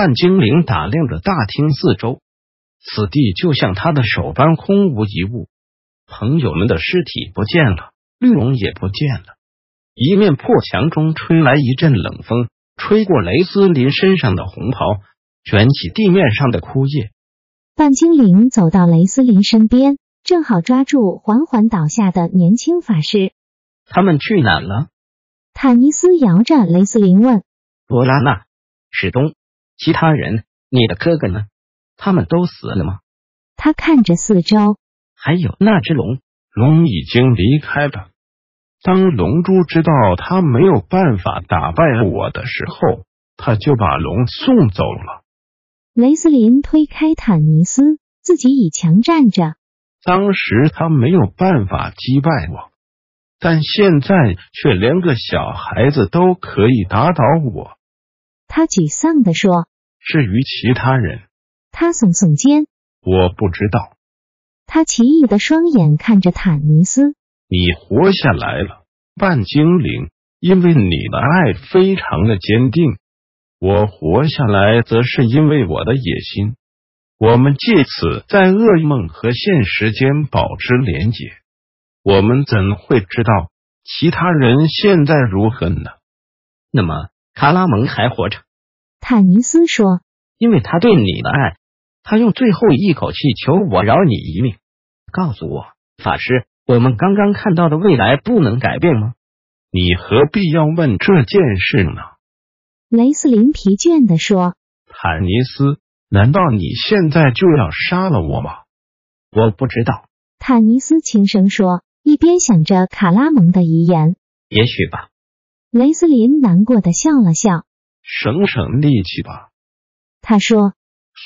半精灵打量着大厅四周，此地就像他的手般空无一物。朋友们的尸体不见了，绿龙也不见了。一面破墙中吹来一阵冷风，吹过雷斯林身上的红袍，卷起地面上的枯叶。半精灵走到雷斯林身边，正好抓住缓缓倒下的年轻法师。他们去哪了？坦尼斯摇着雷斯林问：“罗拉娜，史东。”其他人，你的哥哥呢？他们都死了吗？他看着四周，还有那只龙，龙已经离开了。当龙珠知道他没有办法打败我的时候，他就把龙送走了。雷斯林推开坦尼斯，自己倚墙站着。当时他没有办法击败我，但现在却连个小孩子都可以打倒我。他沮丧地说。至于其他人，他耸耸肩，我不知道。他奇异的双眼看着坦尼斯，你活下来了，半精灵，因为你的爱非常的坚定。我活下来，则是因为我的野心。我们借此在噩梦和现实间保持连结。我们怎会知道其他人现在如何呢？那么，卡拉蒙还活着？坦尼斯说：“因为他对你的爱，他用最后一口气求我饶你一命。告诉我，法师，我们刚刚看到的未来不能改变吗？你何必要问这件事呢？”雷斯林疲倦的说：“坦尼斯，难道你现在就要杀了我吗？”我不知道。”坦尼斯轻声说，一边想着卡拉蒙的遗言。“也许吧。”雷斯林难过的笑了笑。省省力气吧，他说。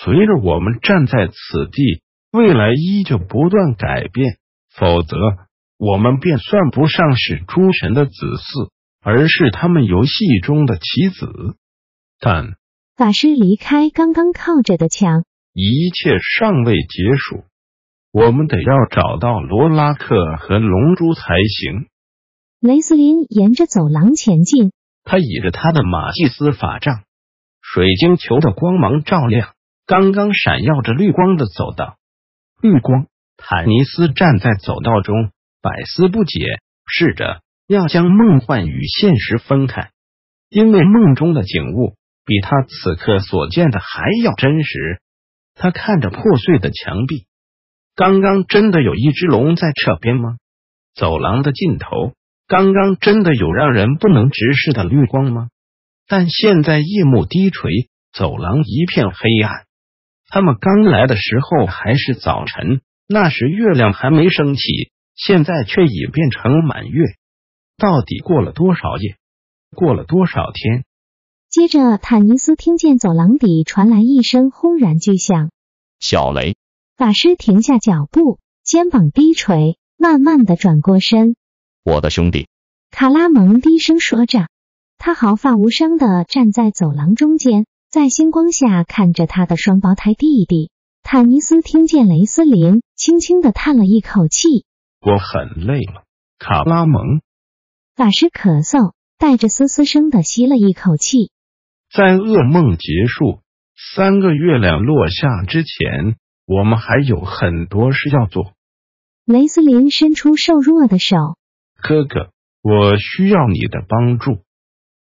随着我们站在此地，未来依旧不断改变，否则我们便算不上是诸神的子嗣，而是他们游戏中的棋子。但法师离开刚刚靠着的墙，一切尚未结束，我们得要找到罗拉克和龙珠才行。雷斯林沿着走廊前进。他倚着他的马祭司法杖，水晶球的光芒照亮刚刚闪耀着绿光的走道。绿光，坦尼斯站在走道中，百思不解，试着要将梦幻与现实分开，因为梦中的景物比他此刻所见的还要真实。他看着破碎的墙壁，刚刚真的有一只龙在这边吗？走廊的尽头。刚刚真的有让人不能直视的绿光吗？但现在夜幕低垂，走廊一片黑暗。他们刚来的时候还是早晨，那时月亮还没升起，现在却已变成满月。到底过了多少夜？过了多少天？接着，坦尼斯听见走廊底传来一声轰然巨响。小雷法师停下脚步，肩膀低垂，慢慢的转过身。我的兄弟，卡拉蒙低声说着，他毫发无伤的站在走廊中间，在星光下看着他的双胞胎弟弟。坦尼斯听见雷斯林轻轻的叹了一口气：“我很累了。”卡拉蒙法师咳嗽，带着嘶嘶声的吸了一口气。在噩梦结束、三个月亮落下之前，我们还有很多事要做。雷斯林伸出瘦弱的手。哥哥，我需要你的帮助。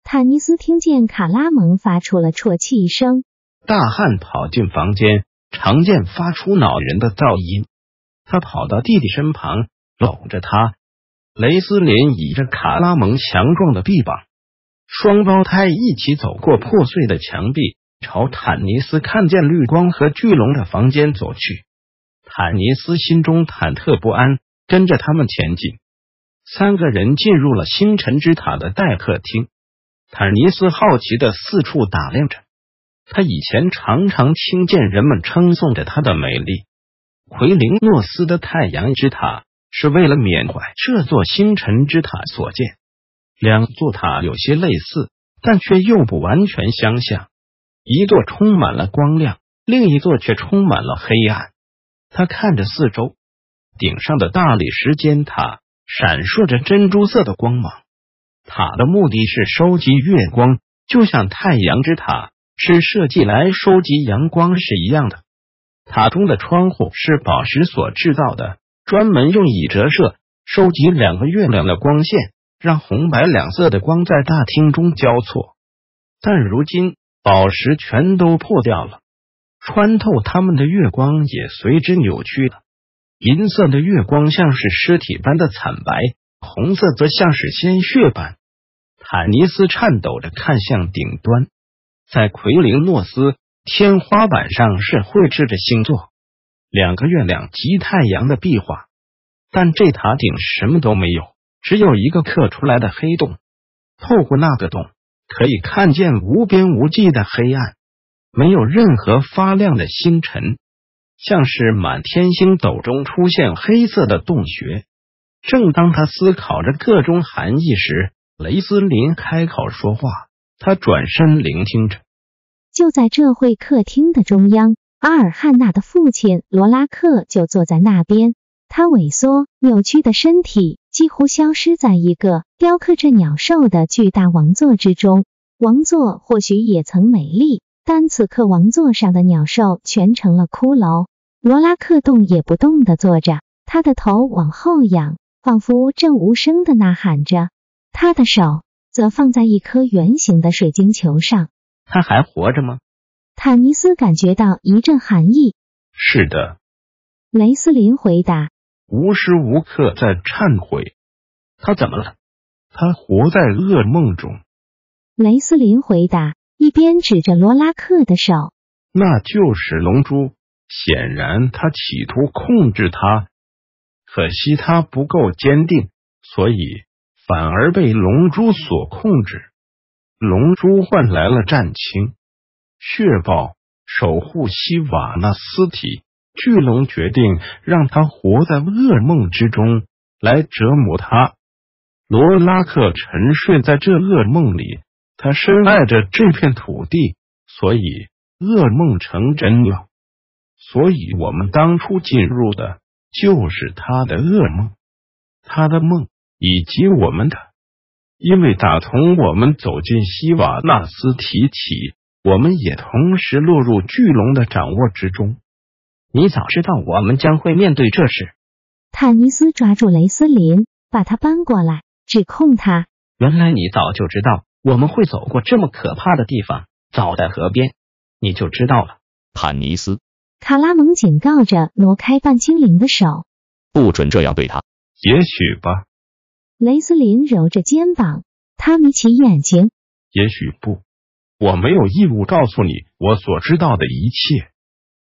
坦尼斯听见卡拉蒙发出了啜泣声，大汉跑进房间，长剑发出恼人的噪音。他跑到弟弟身旁，搂着他。雷斯林倚着卡拉蒙强壮的臂膀，双胞胎一起走过破碎的墙壁，朝坦尼斯看见绿光和巨龙的房间走去。坦尼斯心中忐忑不安，跟着他们前进。三个人进入了星辰之塔的待客厅，坦尼斯好奇的四处打量着。他以前常常听见人们称颂着它的美丽。奎林诺斯的太阳之塔是为了缅怀这座星辰之塔所建。两座塔有些类似，但却又不完全相像。一座充满了光亮，另一座却充满了黑暗。他看着四周，顶上的大理石尖塔闪烁着珍珠色的光芒。塔的目的是收集月光，就像太阳之塔是设计来收集阳光是一样的。塔中的窗户是宝石所制造的，专门用以折射、收集两个月亮的光线，让红白两色的光在大厅中交错。但如今宝石全都破掉了，穿透它们的月光也随之扭曲了。银色的月光像是尸体般的惨白。红色则像是鲜血般。坦尼斯颤抖着看向顶端，在奎林诺斯天花板上是绘制着星座、两个月亮及太阳的壁画，但这塔顶什么都没有，只有一个刻出来的黑洞。透过那个洞，可以看见无边无际的黑暗，没有任何发亮的星辰，像是满天星斗中出现黑色的洞穴。正当他思考着各种含义时，雷斯林开口说话。他转身聆听着。就在这会客厅的中央，阿尔汉娜的父亲罗拉克就坐在那边。他萎缩扭曲的身体几乎消失在一个雕刻着鸟兽的巨大王座之中。王座或许也曾美丽，但此刻王座上的鸟兽全成了骷髅。罗拉克动也不动的坐着，他的头往后仰。仿佛正无声的呐喊着，他的手则放在一颗圆形的水晶球上。他还活着吗？坦尼斯感觉到一阵寒意。是的，雷斯林回答。无时无刻在忏悔。他怎么了？他活在噩梦中。雷斯林回答，一边指着罗拉克的手。那就是龙珠。显然，他企图控制他。可惜他不够坚定，所以反而被龙珠所控制。龙珠换来了战青、血豹守护西瓦纳斯体。巨龙决定让他活在噩梦之中，来折磨他。罗拉克沉睡在这噩梦里，他深爱着这片土地，所以噩梦成真了。所以我们当初进入的。就是他的噩梦，他的梦以及我们的，因为打从我们走进希瓦纳斯提起，我们也同时落入巨龙的掌握之中。你早知道我们将会面对这事。坦尼斯抓住雷斯林，把他搬过来，指控他。原来你早就知道我们会走过这么可怕的地方，早在河边你就知道了。坦尼斯。卡拉蒙警告着，挪开半精灵的手，不准这样对他。也许吧。雷斯林揉着肩膀，他眯起眼睛。也许不，我没有义务告诉你我所知道的一切。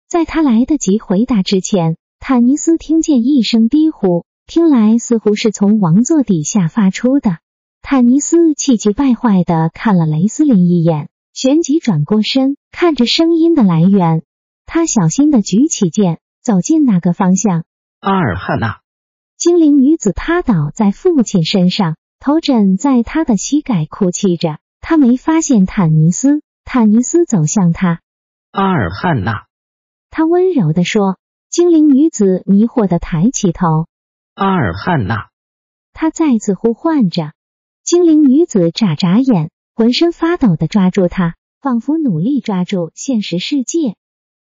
在他来得及回答之前，坦尼斯听见一声低呼，听来似乎是从王座底下发出的。坦尼斯气急败坏的看了雷斯林一眼，旋即转过身，看着声音的来源。他小心的举起剑，走进那个方向。阿尔汉娜，精灵女子趴倒在父亲身上，头枕在他的膝盖，哭泣着。他没发现坦尼斯。坦尼斯走向他。阿尔汉娜，他温柔的说。精灵女子迷惑的抬起头。阿尔汉娜，他再次呼唤着。精灵女子眨眨眼，浑身发抖的抓住他，仿佛努力抓住现实世界。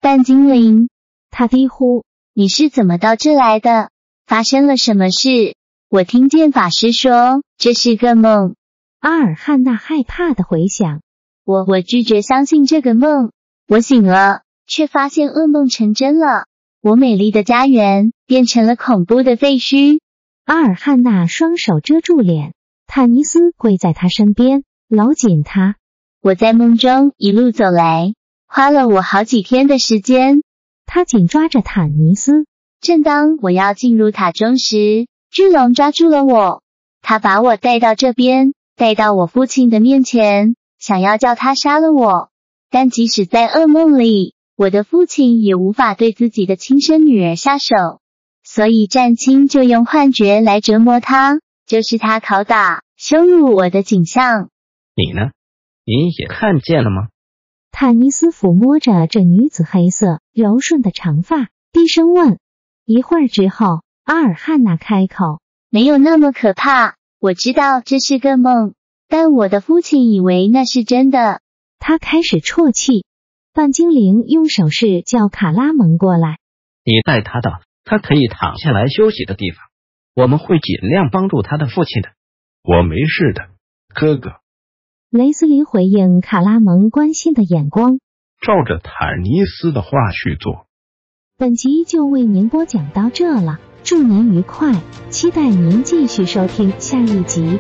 半精灵，他低呼：“你是怎么到这来的？发生了什么事？”我听见法师说这是个梦。阿尔汉娜害怕的回想：“我我拒绝相信这个梦。我醒了，却发现噩梦成真了。我美丽的家园变成了恐怖的废墟。”阿尔汉娜双手遮住脸，坦尼斯跪在他身边，搂紧他。我在梦中一路走来。花了我好几天的时间，他紧抓着坦尼斯。正当我要进入塔中时，巨龙抓住了我。他把我带到这边，带到我父亲的面前，想要叫他杀了我。但即使在噩梦里，我的父亲也无法对自己的亲生女儿下手，所以战青就用幻觉来折磨他，就是他拷打、羞辱我的景象。你呢？你也看见了吗？坦尼斯抚摸着这女子黑色柔顺的长发，低声问。一会儿之后，阿尔汉娜开口：“没有那么可怕。”我知道这是个梦，但我的父亲以为那是真的。他开始啜泣。半精灵用手势叫卡拉蒙过来。你带他到他可以躺下来休息的地方，我们会尽量帮助他的父亲的。我没事的，哥哥。雷斯林回应卡拉蒙关心的眼光，照着坦尼斯的话去做。本集就为您播讲到这了。祝您愉快，期待您继续收听下一集。